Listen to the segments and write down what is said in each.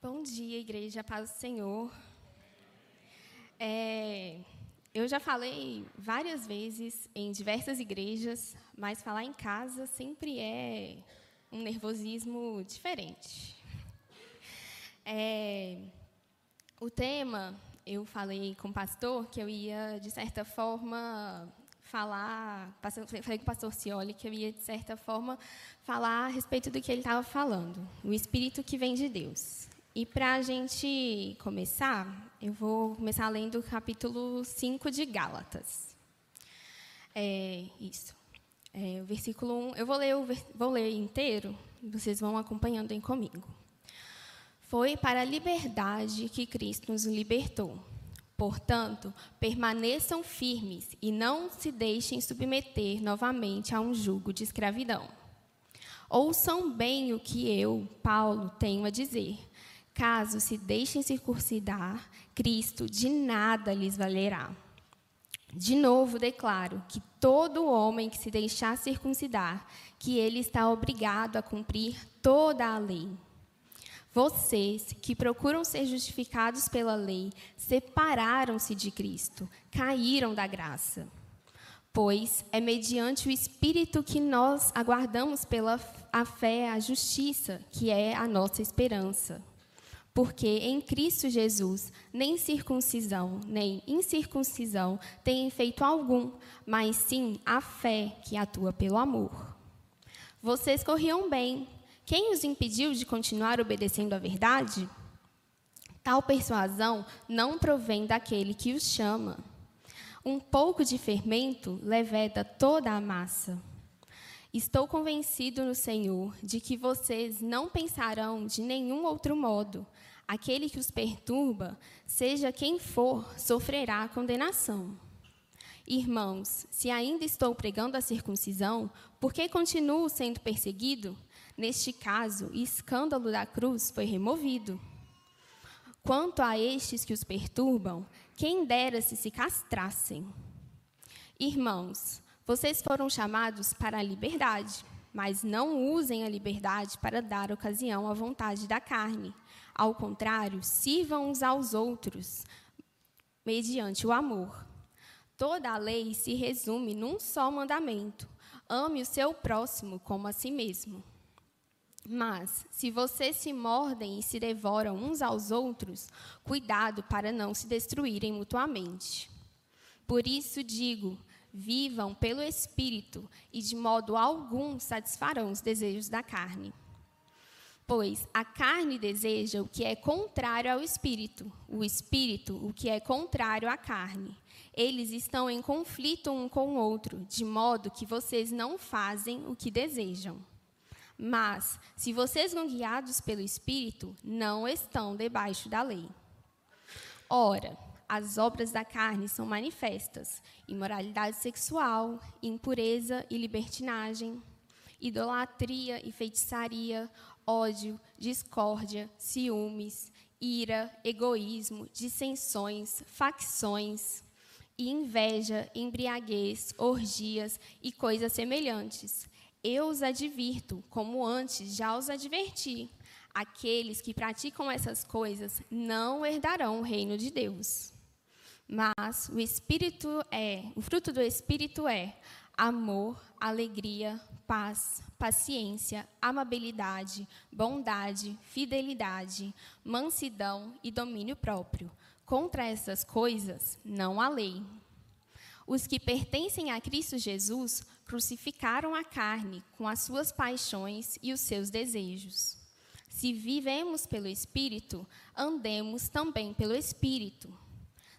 Bom dia, igreja, paz do Senhor. É, eu já falei várias vezes em diversas igrejas, mas falar em casa sempre é um nervosismo diferente. É, o tema, eu falei com o pastor que eu ia, de certa forma, falar, falei com o pastor Cioli que eu ia, de certa forma, falar a respeito do que ele estava falando, o Espírito que vem de Deus. E para a gente começar, eu vou começar lendo o capítulo 5 de Gálatas. É, isso. É, o versículo 1, eu vou ler, vou ler inteiro, vocês vão acompanhando aí comigo. Foi para a liberdade que Cristo nos libertou. Portanto, permaneçam firmes e não se deixem submeter novamente a um jugo de escravidão. Ouçam bem o que eu, Paulo, tenho a dizer. Caso se deixem circuncidar, Cristo de nada lhes valerá. De novo declaro que todo homem que se deixar circuncidar, que ele está obrigado a cumprir toda a lei. Vocês que procuram ser justificados pela lei, separaram-se de Cristo, caíram da graça. Pois é mediante o Espírito que nós aguardamos pela a fé a justiça, que é a nossa esperança. Porque em Cristo Jesus, nem circuncisão, nem incircuncisão tem efeito algum, mas sim a fé que atua pelo amor. Vocês corriam bem. Quem os impediu de continuar obedecendo à verdade? Tal persuasão não provém daquele que os chama. Um pouco de fermento leveda toda a massa. Estou convencido no Senhor de que vocês não pensarão de nenhum outro modo. Aquele que os perturba, seja quem for, sofrerá condenação. Irmãos, se ainda estou pregando a circuncisão, por que continuo sendo perseguido? Neste caso, o escândalo da cruz foi removido. Quanto a estes que os perturbam, quem dera se se castrassem. Irmãos, vocês foram chamados para a liberdade, mas não usem a liberdade para dar ocasião à vontade da carne. Ao contrário, sirvam uns aos outros, mediante o amor. Toda a lei se resume num só mandamento: ame o seu próximo como a si mesmo. Mas, se vocês se mordem e se devoram uns aos outros, cuidado para não se destruírem mutuamente. Por isso digo: vivam pelo Espírito e de modo algum satisfarão os desejos da carne. Pois a carne deseja o que é contrário ao Espírito, o Espírito o que é contrário à carne. Eles estão em conflito um com o outro, de modo que vocês não fazem o que desejam. Mas, se vocês são guiados pelo Espírito, não estão debaixo da lei. Ora, as obras da carne são manifestas: imoralidade sexual, impureza e libertinagem, idolatria e feitiçaria, ódio, discórdia, ciúmes, ira, egoísmo, dissensões, facções e inveja, embriaguez, orgias e coisas semelhantes. Eu os advirto, como antes já os adverti. Aqueles que praticam essas coisas não herdarão o reino de Deus. Mas o espírito é, o fruto do espírito é amor, alegria, paz, paciência, amabilidade, bondade, fidelidade, mansidão e domínio próprio. Contra essas coisas não há lei. Os que pertencem a Cristo Jesus crucificaram a carne com as suas paixões e os seus desejos. Se vivemos pelo Espírito, andemos também pelo Espírito.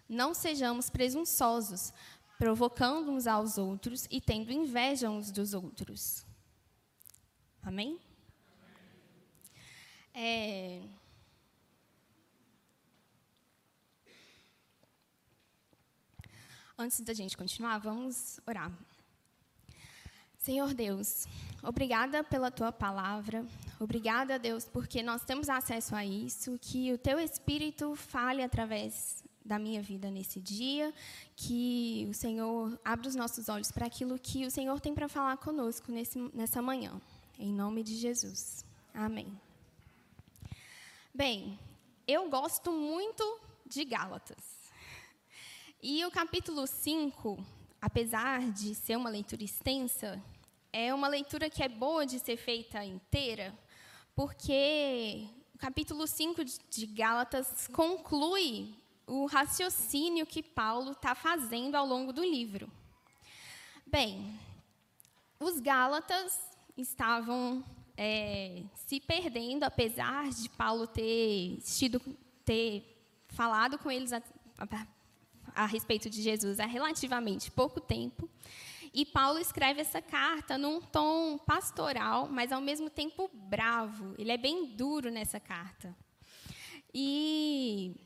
Não sejamos presunçosos, provocando uns aos outros e tendo inveja uns dos outros. Amém? É... Antes da gente continuar, vamos orar. Senhor Deus, obrigada pela tua palavra, obrigada, Deus, porque nós temos acesso a isso, que o teu Espírito fale através da minha vida nesse dia, que o Senhor abra os nossos olhos para aquilo que o Senhor tem para falar conosco nesse, nessa manhã. Em nome de Jesus. Amém. Bem, eu gosto muito de Gálatas. E o capítulo 5, apesar de ser uma leitura extensa, é uma leitura que é boa de ser feita inteira, porque o capítulo 5 de Gálatas conclui o raciocínio que Paulo está fazendo ao longo do livro. Bem, os Gálatas estavam é, se perdendo, apesar de Paulo ter, tido, ter falado com eles a, a, a respeito de Jesus há relativamente pouco tempo. E Paulo escreve essa carta num tom pastoral, mas ao mesmo tempo bravo. Ele é bem duro nessa carta. E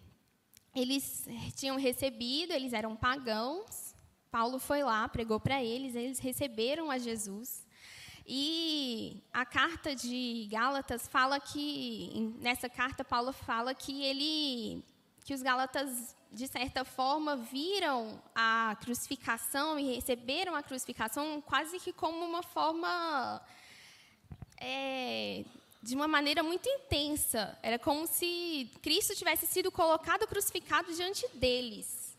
eles tinham recebido, eles eram pagãos. Paulo foi lá, pregou para eles, eles receberam a Jesus. E a carta de Gálatas fala que nessa carta Paulo fala que ele que os gálatas de certa forma viram a crucificação e receberam a crucificação quase que como uma forma é, de uma maneira muito intensa. Era como se Cristo tivesse sido colocado crucificado diante deles.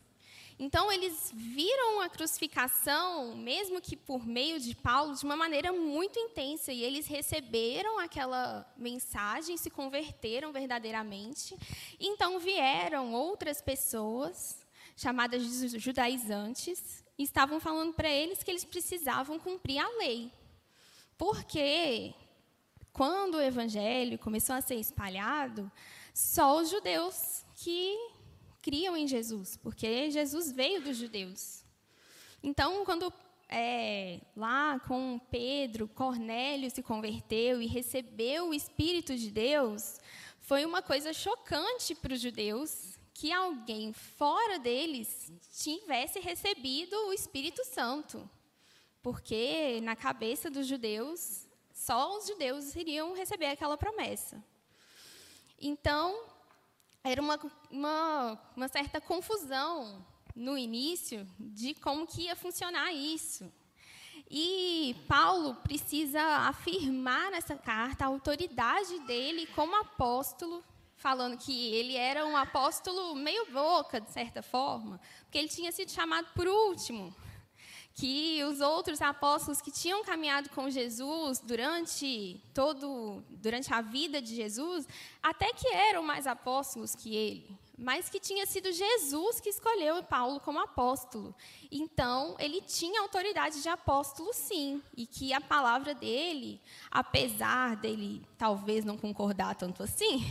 Então, eles viram a crucificação, mesmo que por meio de Paulo, de uma maneira muito intensa. E eles receberam aquela mensagem, se converteram verdadeiramente. Então, vieram outras pessoas, chamadas de judaizantes, e estavam falando para eles que eles precisavam cumprir a lei. Porque quando o evangelho começou a ser espalhado, só os judeus que criam em Jesus, porque Jesus veio dos judeus. Então, quando é, lá com Pedro, Cornélio se converteu e recebeu o Espírito de Deus, foi uma coisa chocante para os judeus que alguém fora deles tivesse recebido o Espírito Santo. Porque na cabeça dos judeus, só os judeus iriam receber aquela promessa. Então, era uma, uma, uma certa confusão no início de como que ia funcionar isso. E Paulo precisa afirmar nessa carta a autoridade dele como apóstolo, falando que ele era um apóstolo meio boca, de certa forma, porque ele tinha sido chamado por último que os outros apóstolos que tinham caminhado com Jesus durante todo durante a vida de Jesus, até que eram mais apóstolos que ele, mas que tinha sido Jesus que escolheu Paulo como apóstolo. Então, ele tinha autoridade de apóstolo sim, e que a palavra dele, apesar dele talvez não concordar tanto assim,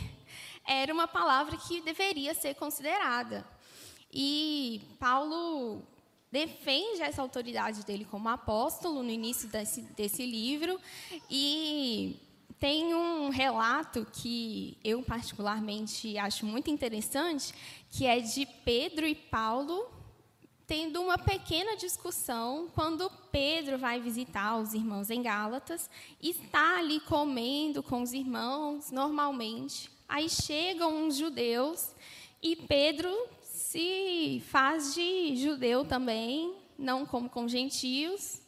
era uma palavra que deveria ser considerada. E Paulo defende essa autoridade dele como apóstolo no início desse, desse livro e tem um relato que eu particularmente acho muito interessante, que é de Pedro e Paulo tendo uma pequena discussão quando Pedro vai visitar os irmãos em Gálatas, está ali comendo com os irmãos normalmente. Aí chegam uns judeus e Pedro se faz de judeu também, não como com gentios.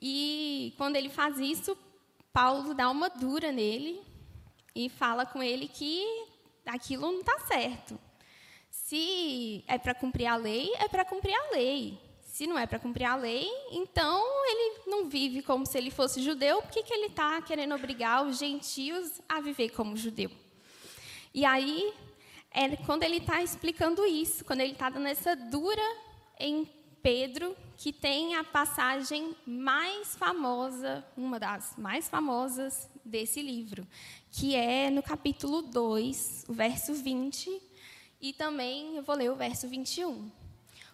E quando ele faz isso, Paulo dá uma dura nele e fala com ele que aquilo não está certo. Se é para cumprir a lei, é para cumprir a lei. Se não é para cumprir a lei, então ele não vive como se ele fosse judeu, por que, que ele está querendo obrigar os gentios a viver como judeu? E aí é quando ele está explicando isso, quando ele está dando essa dura em Pedro, que tem a passagem mais famosa, uma das mais famosas desse livro, que é no capítulo 2, o verso 20, e também eu vou ler o verso 21.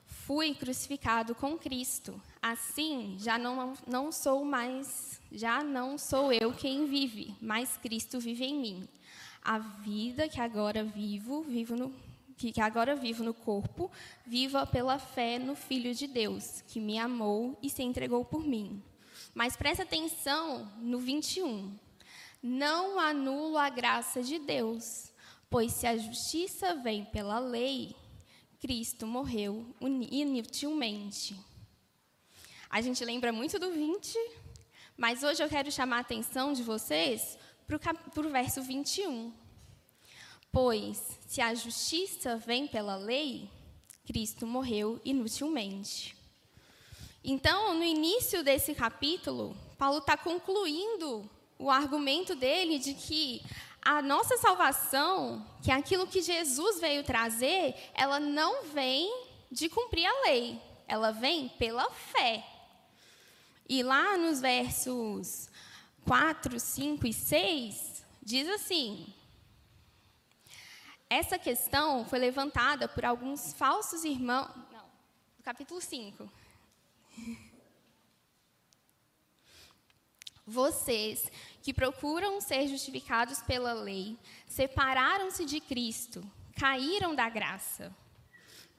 Fui crucificado com Cristo, assim já não, não sou mais, já não sou eu quem vive, mas Cristo vive em mim. A vida que agora vivo, vivo no que agora vivo no corpo, viva pela fé no Filho de Deus, que me amou e se entregou por mim. Mas presta atenção no 21. Não anulo a graça de Deus, pois se a justiça vem pela lei, Cristo morreu inutilmente. A gente lembra muito do 20, mas hoje eu quero chamar a atenção de vocês para o verso 21. Pois, se a justiça vem pela lei, Cristo morreu inutilmente. Então, no início desse capítulo, Paulo está concluindo o argumento dele de que a nossa salvação, que é aquilo que Jesus veio trazer, ela não vem de cumprir a lei, ela vem pela fé. E lá nos versos 4, 5 e 6, diz assim: essa questão foi levantada por alguns falsos irmãos. Não, no capítulo 5. Vocês que procuram ser justificados pela lei, separaram-se de Cristo, caíram da graça.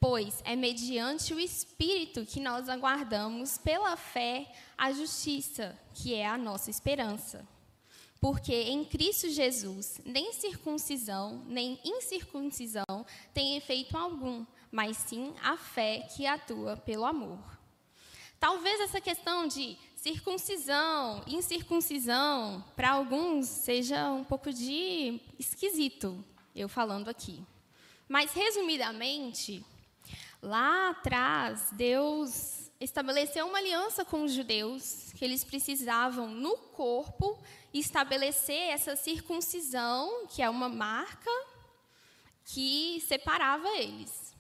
Pois é mediante o Espírito que nós aguardamos pela fé a justiça, que é a nossa esperança. Porque em Cristo Jesus, nem circuncisão, nem incircuncisão tem efeito algum, mas sim a fé que atua pelo amor. Talvez essa questão de circuncisão, incircuncisão, para alguns seja um pouco de esquisito, eu falando aqui. Mas, resumidamente, lá atrás, Deus estabeleceu uma aliança com os judeus, que eles precisavam, no corpo, estabelecer essa circuncisão, que é uma marca que separava eles.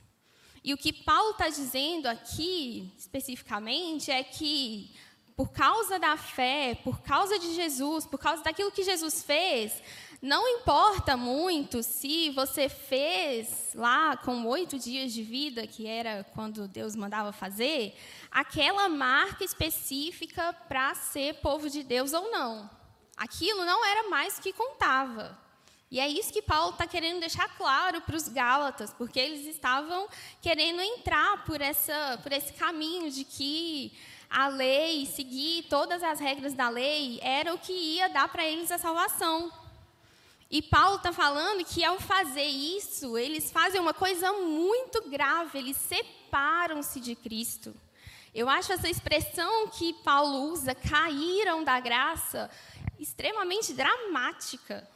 E o que Paulo está dizendo aqui, especificamente, é que, por causa da fé, por causa de Jesus, por causa daquilo que Jesus fez, não importa muito se você fez lá com oito dias de vida, que era quando Deus mandava fazer, aquela marca específica para ser povo de Deus ou não. Aquilo não era mais que contava. E é isso que Paulo está querendo deixar claro para os Gálatas, porque eles estavam querendo entrar por, essa, por esse caminho de que a lei, seguir todas as regras da lei, era o que ia dar para eles a salvação. E Paulo está falando que ao fazer isso, eles fazem uma coisa muito grave, eles separam-se de Cristo. Eu acho essa expressão que Paulo usa, caíram da graça, extremamente dramática.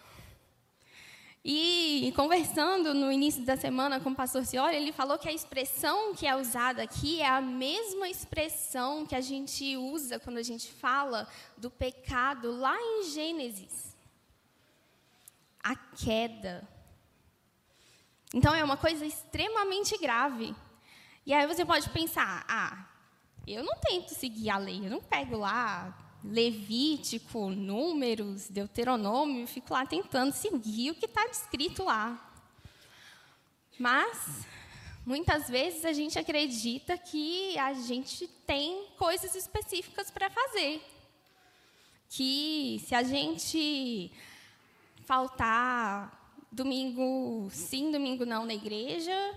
E conversando no início da semana com o pastor Cioli, ele falou que a expressão que é usada aqui é a mesma expressão que a gente usa quando a gente fala do pecado lá em Gênesis a queda. Então é uma coisa extremamente grave. E aí você pode pensar: ah, eu não tento seguir a lei, eu não pego lá Levítico, Números, Deuteronômio, fico lá tentando seguir o que está descrito lá. Mas muitas vezes a gente acredita que a gente tem coisas específicas para fazer. Que se a gente faltar domingo sim, domingo não na igreja,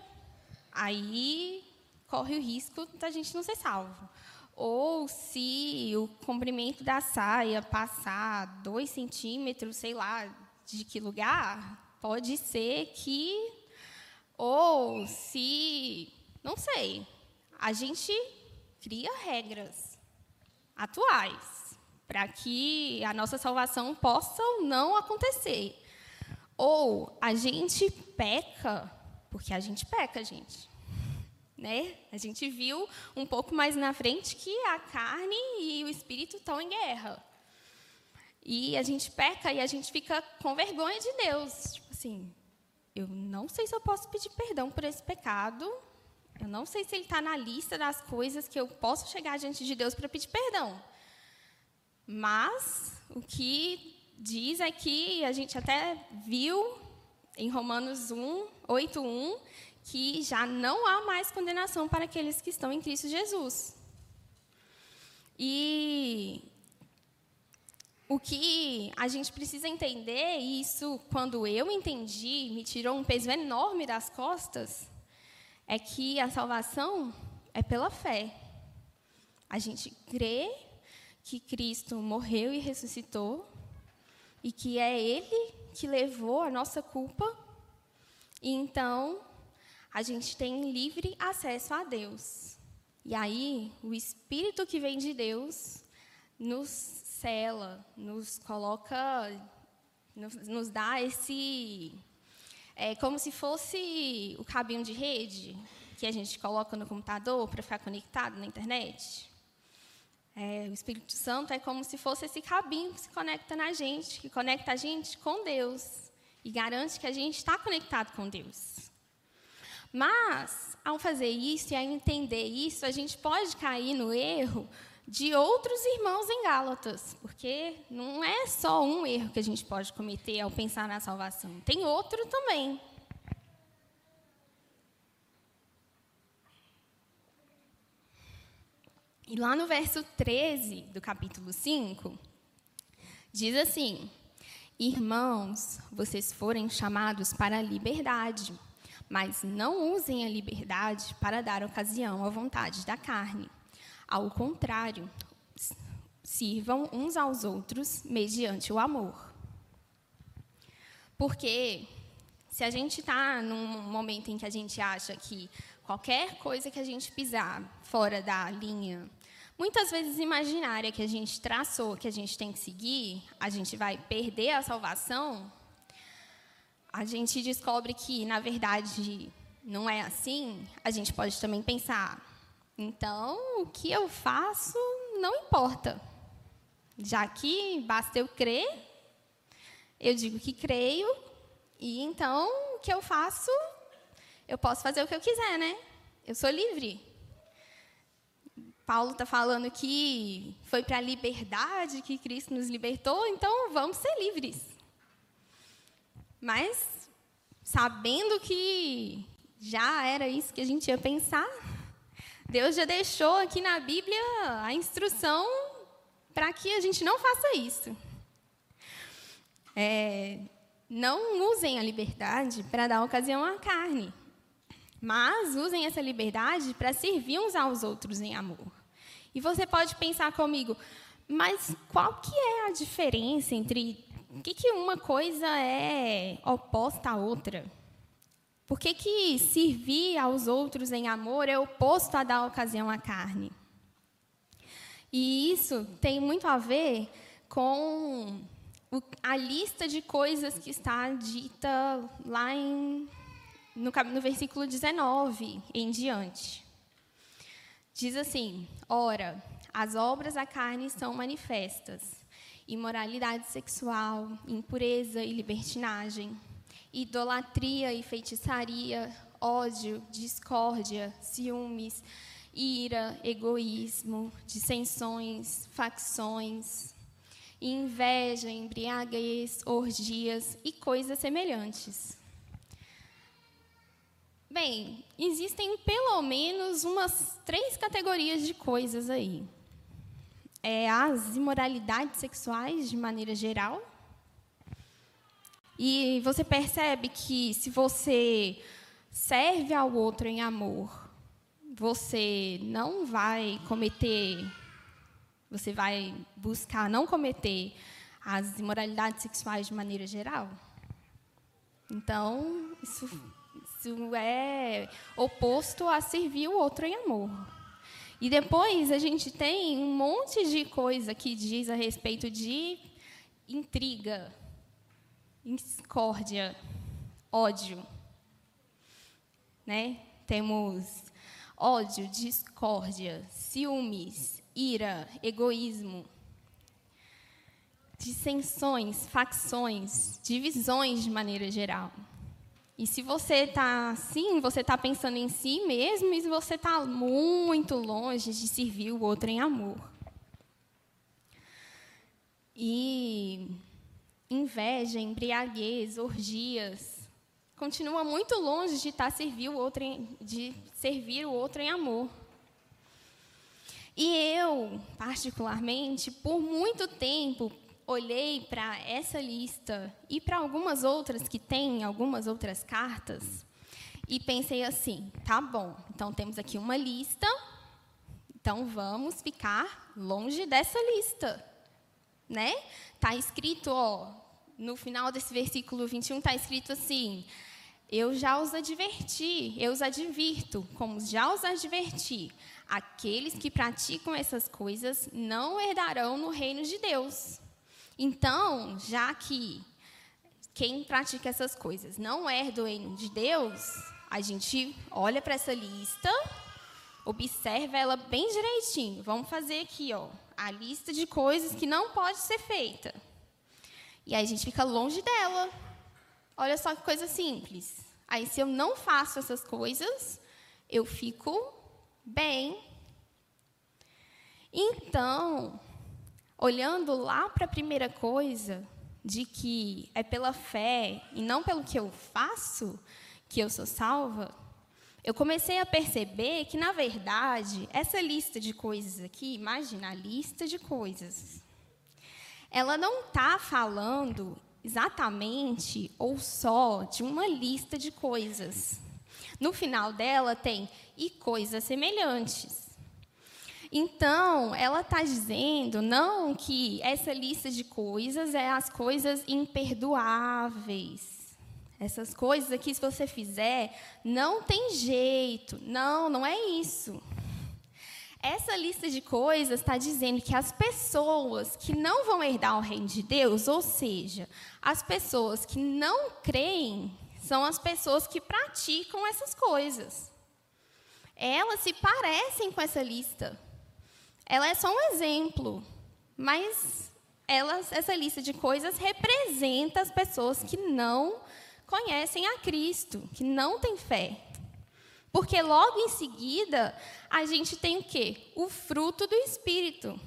aí corre o risco da gente não ser salvo. Ou se o comprimento da saia passar dois centímetros, sei lá, de que lugar, pode ser que. Ou se. Não sei. A gente cria regras atuais para que a nossa salvação possa ou não acontecer. Ou a gente peca, porque a gente peca, gente. Né? A gente viu um pouco mais na frente que a carne e o espírito estão em guerra. E a gente peca e a gente fica com vergonha de Deus. Tipo assim, eu não sei se eu posso pedir perdão por esse pecado. Eu não sei se ele está na lista das coisas que eu posso chegar diante de Deus para pedir perdão. Mas o que diz é que a gente até viu em Romanos 1, 8, 1, que já não há mais condenação para aqueles que estão em Cristo Jesus. E o que a gente precisa entender, e isso, quando eu entendi, me tirou um peso enorme das costas, é que a salvação é pela fé. A gente crê que Cristo morreu e ressuscitou e que é Ele que levou a nossa culpa. E então a gente tem livre acesso a Deus. E aí o Espírito que vem de Deus nos cela, nos coloca, nos, nos dá esse É como se fosse o cabinho de rede que a gente coloca no computador para ficar conectado na internet. É, o Espírito Santo é como se fosse esse cabinho que se conecta na gente, que conecta a gente com Deus e garante que a gente está conectado com Deus. Mas, ao fazer isso e ao entender isso, a gente pode cair no erro de outros irmãos em Gálatas, porque não é só um erro que a gente pode cometer ao pensar na salvação, tem outro também. E lá no verso 13 do capítulo 5, diz assim: Irmãos, vocês forem chamados para a liberdade, mas não usem a liberdade para dar ocasião à vontade da carne. Ao contrário, sirvam uns aos outros mediante o amor. Porque se a gente está num momento em que a gente acha que qualquer coisa que a gente pisar fora da linha muitas vezes imaginária que a gente traçou, que a gente tem que seguir, a gente vai perder a salvação, a gente descobre que, na verdade, não é assim, a gente pode também pensar: então, o que eu faço não importa. Já que basta eu crer, eu digo que creio, e então o que eu faço, eu posso fazer o que eu quiser, né? Eu sou livre. Paulo está falando que foi para a liberdade que Cristo nos libertou, então vamos ser livres. Mas, sabendo que já era isso que a gente ia pensar, Deus já deixou aqui na Bíblia a instrução para que a gente não faça isso. É, não usem a liberdade para dar ocasião à carne. Mas usem essa liberdade para servir uns aos outros em amor. E você pode pensar comigo, mas qual que é a diferença entre o que, que uma coisa é oposta à outra? Por que, que servir aos outros em amor é oposto a dar ocasião à carne? E isso tem muito a ver com a lista de coisas que está dita lá em no, no versículo 19 em diante. Diz assim: Ora, as obras da carne são manifestas: imoralidade sexual, impureza e libertinagem, idolatria e feitiçaria, ódio, discórdia, ciúmes, ira, egoísmo, dissensões, facções, inveja, embriaguez, orgias e coisas semelhantes Bem, existem pelo menos umas três categorias de coisas aí. É as imoralidades sexuais, de maneira geral. E você percebe que se você serve ao outro em amor, você não vai cometer, você vai buscar não cometer as imoralidades sexuais de maneira geral. Então, isso isso é oposto a servir o outro em amor. E depois a gente tem um monte de coisa que diz a respeito de intriga, discórdia, ódio. Né? Temos ódio, discórdia, ciúmes, ira, egoísmo, dissensões, facções, divisões de maneira geral. E se você está assim, você está pensando em si mesmo e você está muito longe de servir o outro em amor. E inveja, embriaguez, orgias, continua muito longe de estar tá servir o outro em, de servir o outro em amor. E eu, particularmente, por muito tempo olhei para essa lista e para algumas outras que tem, algumas outras cartas, e pensei assim: tá bom, então temos aqui uma lista, então vamos ficar longe dessa lista. Né? Está escrito, ó, no final desse versículo 21, está escrito assim: Eu já os adverti, eu os advirto, como já os adverti, aqueles que praticam essas coisas não herdarão no reino de Deus. Então, já que quem pratica essas coisas não é do reino de Deus, a gente olha para essa lista, observa ela bem direitinho. Vamos fazer aqui, ó, a lista de coisas que não pode ser feita. E aí a gente fica longe dela. Olha só que coisa simples. Aí se eu não faço essas coisas, eu fico bem. Então, olhando lá para a primeira coisa, de que é pela fé e não pelo que eu faço que eu sou salva, eu comecei a perceber que, na verdade, essa lista de coisas aqui, imagina a lista de coisas, ela não está falando exatamente ou só de uma lista de coisas. No final dela tem e coisas semelhantes. Então, ela está dizendo não que essa lista de coisas é as coisas imperdoáveis. Essas coisas aqui, se você fizer, não tem jeito. Não, não é isso. Essa lista de coisas está dizendo que as pessoas que não vão herdar o reino de Deus, ou seja, as pessoas que não creem, são as pessoas que praticam essas coisas. Elas se parecem com essa lista. Ela é só um exemplo, mas elas, essa lista de coisas representa as pessoas que não conhecem a Cristo, que não têm fé. Porque logo em seguida, a gente tem o quê? O fruto do Espírito.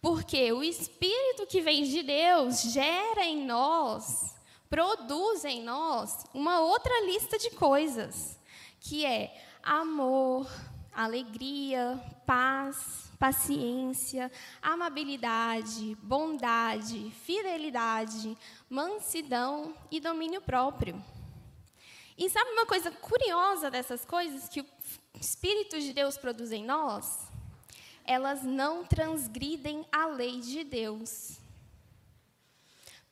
Porque o Espírito que vem de Deus gera em nós, produz em nós uma outra lista de coisas, que é amor, alegria, paz, paciência, amabilidade, bondade, fidelidade, mansidão e domínio próprio. E sabe uma coisa curiosa dessas coisas que o Espírito de Deus produz em nós? Elas não transgridem a lei de Deus.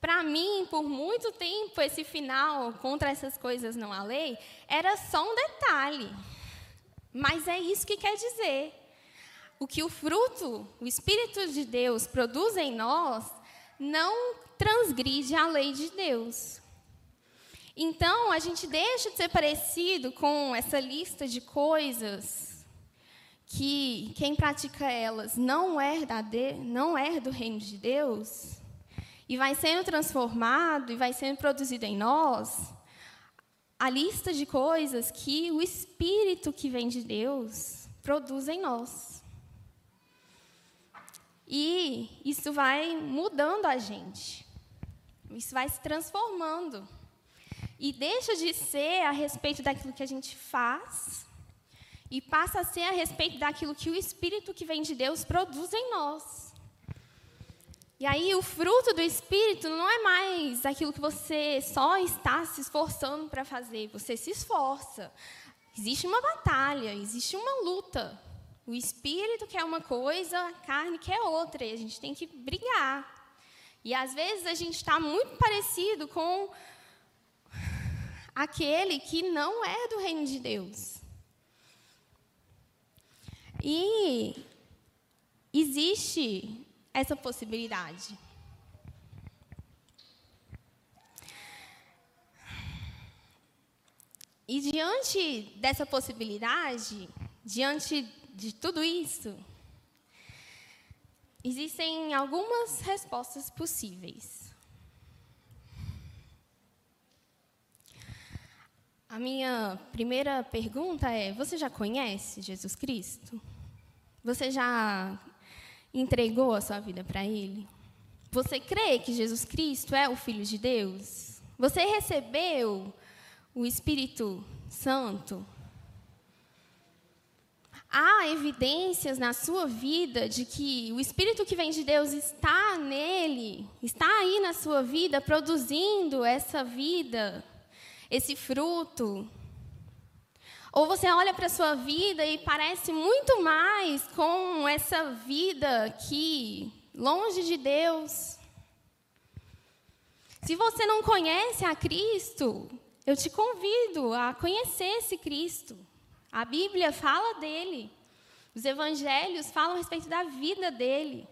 Para mim, por muito tempo, esse final contra essas coisas não há lei era só um detalhe. Mas é isso que quer dizer o que o fruto, o Espírito de Deus produz em nós, não transgride a lei de Deus. Então, a gente deixa de ser parecido com essa lista de coisas que quem pratica elas não é, de, não é do reino de Deus, e vai sendo transformado e vai sendo produzido em nós a lista de coisas que o Espírito que vem de Deus produz em nós. E isso vai mudando a gente. Isso vai se transformando. E deixa de ser a respeito daquilo que a gente faz e passa a ser a respeito daquilo que o Espírito que vem de Deus produz em nós. E aí o fruto do Espírito não é mais aquilo que você só está se esforçando para fazer, você se esforça. Existe uma batalha, existe uma luta. O espírito quer uma coisa, a carne quer outra, e a gente tem que brigar. E às vezes a gente está muito parecido com aquele que não é do reino de Deus. E existe essa possibilidade. E diante dessa possibilidade, diante de tudo isso, existem algumas respostas possíveis. A minha primeira pergunta é: você já conhece Jesus Cristo? Você já entregou a sua vida para Ele? Você crê que Jesus Cristo é o Filho de Deus? Você recebeu o Espírito Santo? Há evidências na sua vida de que o Espírito que vem de Deus está nele, está aí na sua vida, produzindo essa vida, esse fruto. Ou você olha para a sua vida e parece muito mais com essa vida aqui, longe de Deus. Se você não conhece a Cristo, eu te convido a conhecer esse Cristo. A Bíblia fala dele. Os evangelhos falam a respeito da vida dele.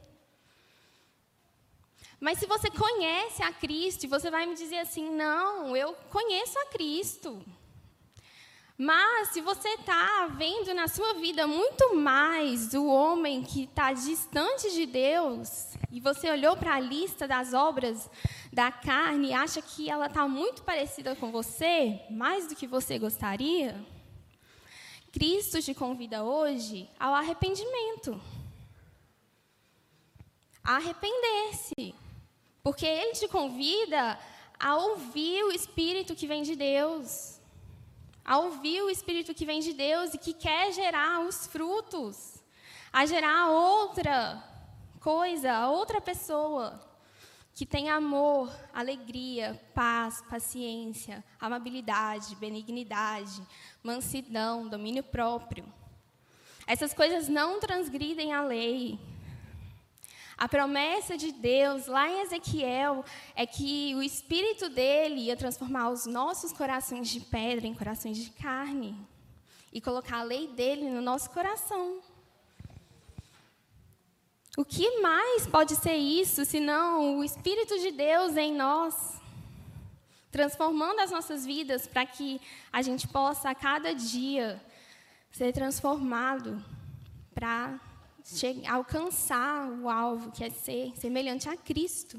Mas se você conhece a Cristo, você vai me dizer assim: não, eu conheço a Cristo. Mas se você está vendo na sua vida muito mais o homem que está distante de Deus, e você olhou para a lista das obras da carne e acha que ela está muito parecida com você, mais do que você gostaria, Cristo te convida hoje ao arrependimento. A arrepender-se. Porque Ele te convida a ouvir o Espírito que vem de Deus a ouvir o Espírito que vem de Deus e que quer gerar os frutos, a gerar outra coisa, outra pessoa que tem amor, alegria, paz, paciência, amabilidade, benignidade, mansidão, domínio próprio. Essas coisas não transgridem a lei, a promessa de Deus, lá em Ezequiel, é que o Espírito dele ia transformar os nossos corações de pedra em corações de carne e colocar a lei dele no nosso coração. O que mais pode ser isso, senão o Espírito de Deus em nós, transformando as nossas vidas para que a gente possa, a cada dia, ser transformado para alcançar o alvo, que é ser semelhante a Cristo.